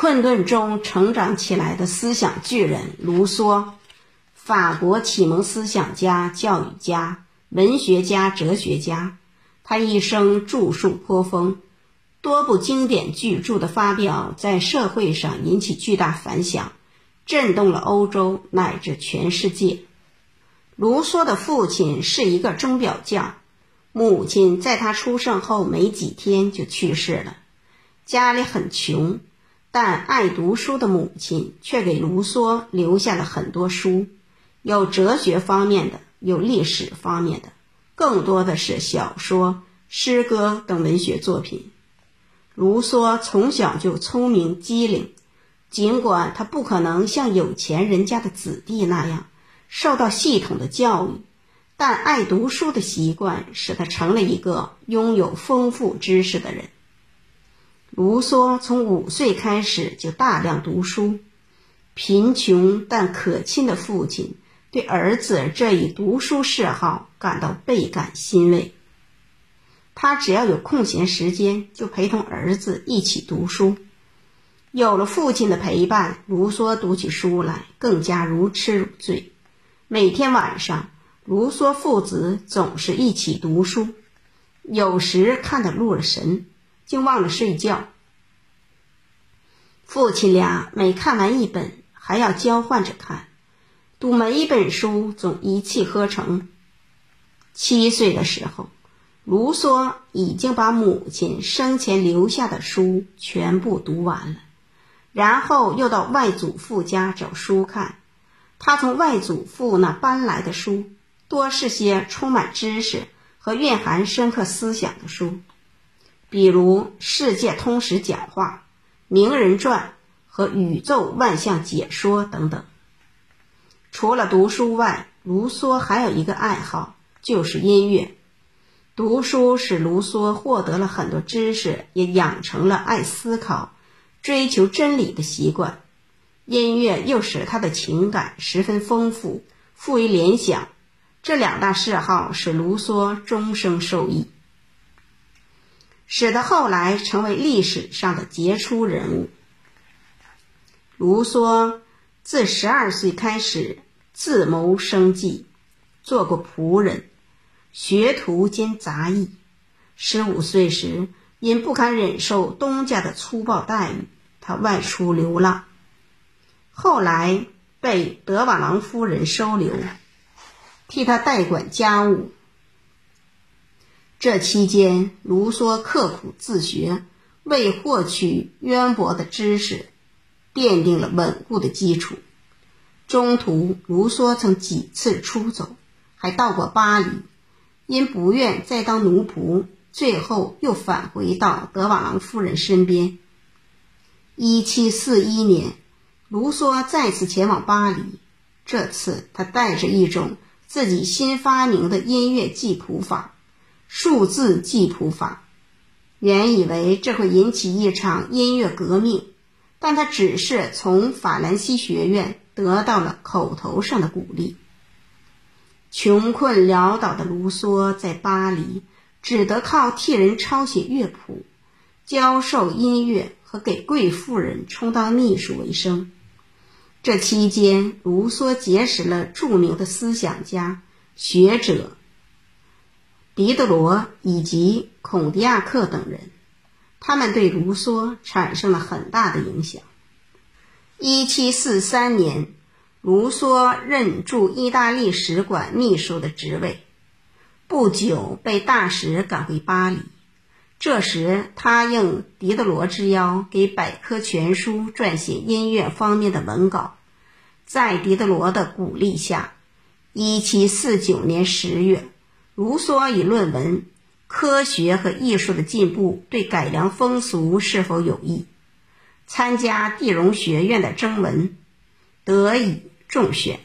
困顿中成长起来的思想巨人卢梭，法国启蒙思想家、教育家、文学家、哲学家。他一生著述颇丰，多部经典巨著的发表在社会上引起巨大反响，震动了欧洲乃至全世界。卢梭的父亲是一个钟表匠，母亲在他出生后没几天就去世了。家里很穷，但爱读书的母亲却给卢梭留下了很多书，有哲学方面的，有历史方面的，更多的是小说、诗歌等文学作品。卢梭从小就聪明机灵，尽管他不可能像有钱人家的子弟那样。受到系统的教育，但爱读书的习惯使他成了一个拥有丰富知识的人。卢梭从五岁开始就大量读书，贫穷但可亲的父亲对儿子这一读书嗜好感到倍感欣慰。他只要有空闲时间，就陪同儿子一起读书。有了父亲的陪伴，卢梭读起书来更加如痴如醉。每天晚上，卢梭父子总是一起读书，有时看得入了神，竟忘了睡觉。父亲俩每看完一本，还要交换着看，读每一本书总一气呵成。七岁的时候，卢梭已经把母亲生前留下的书全部读完了，然后又到外祖父家找书看。他从外祖父那搬来的书，多是些充满知识和蕴含深刻思想的书，比如《世界通史讲话》《名人传》和《宇宙万象解说》等等。除了读书外，卢梭还有一个爱好，就是音乐。读书使卢梭获得了很多知识，也养成了爱思考、追求真理的习惯。音乐又使他的情感十分丰富，富于联想。这两大嗜好使卢梭终生受益，使得后来成为历史上的杰出人物。卢梭自十二岁开始自谋生计，做过仆人、学徒兼杂役。十五岁时，因不堪忍受东家的粗暴待遇，他外出流浪。后来被德瓦朗夫人收留，替他代管家务。这期间，卢梭刻苦自学，为获取渊博的知识奠定了稳固的基础。中途，卢梭曾几次出走，还到过巴黎，因不愿再当奴仆，最后又返回到德瓦朗夫人身边。一七四一年。卢梭再次前往巴黎，这次他带着一种自己新发明的音乐记谱法——数字记谱法。原以为这会引起一场音乐革命，但他只是从法兰西学院得到了口头上的鼓励。穷困潦倒的卢梭在巴黎只得靠替人抄写乐谱、教授音乐和给贵妇人充当秘书为生。这期间，卢梭结识了著名的思想家、学者狄德罗以及孔迪亚克等人，他们对卢梭产生了很大的影响。一七四三年，卢梭任驻意大利使馆秘书的职位，不久被大使赶回巴黎。这时，他应狄德罗之邀，给《百科全书》撰写音乐方面的文稿。在狄德罗的鼓励下，1749年10月，卢梭以论文《科学和艺术的进步对改良风俗是否有益》参加地荣学院的征文，得以中选。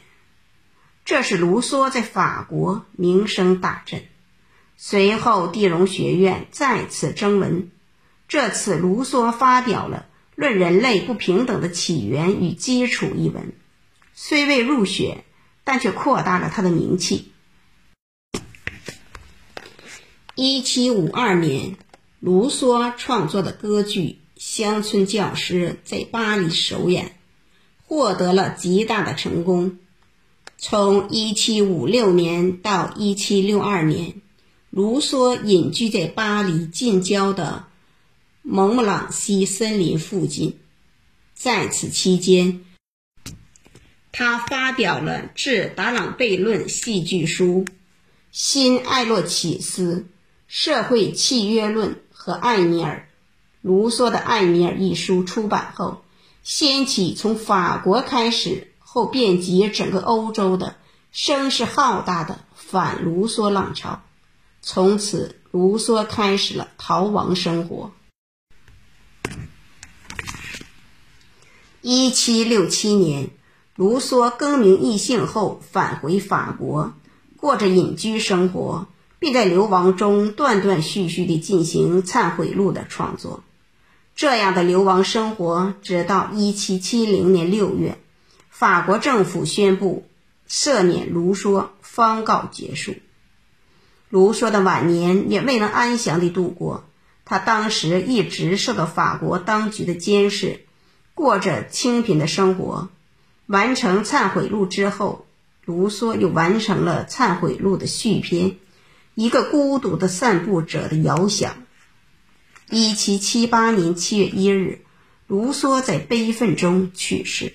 这是卢梭在法国名声大振。随后，地荣学院再次征文，这次卢梭发表了《论人类不平等的起源与基础》一文，虽未入选，但却扩大了他的名气。一七五二年，卢梭创作的歌剧《乡村教师在巴黎首演，获得了极大的成功。从1756年到1762年，卢梭隐居在巴黎近郊的蒙布朗西森林附近，在此期间，他发表了《致达朗贝论》戏剧书、《新艾洛启斯》、《社会契约论》和《艾米尔》。卢梭的《艾米尔》一书出版后，掀起从法国开始后遍及整个欧洲的声势浩大的反卢梭浪潮。从此，卢梭开始了逃亡生活。一七六七年，卢梭更名易姓后返回法国，过着隐居生活，并在流亡中断断续续地进行《忏悔录》的创作。这样的流亡生活，直到1770年6月，法国政府宣布赦免卢梭，方告结束。卢梭的晚年也未能安详地度过，他当时一直受到法国当局的监视，过着清贫的生活。完成《忏悔录》之后，卢梭又完成了《忏悔录》的续篇，《一个孤独的散步者的遥想》。一七七八年七月一日，卢梭在悲愤中去世。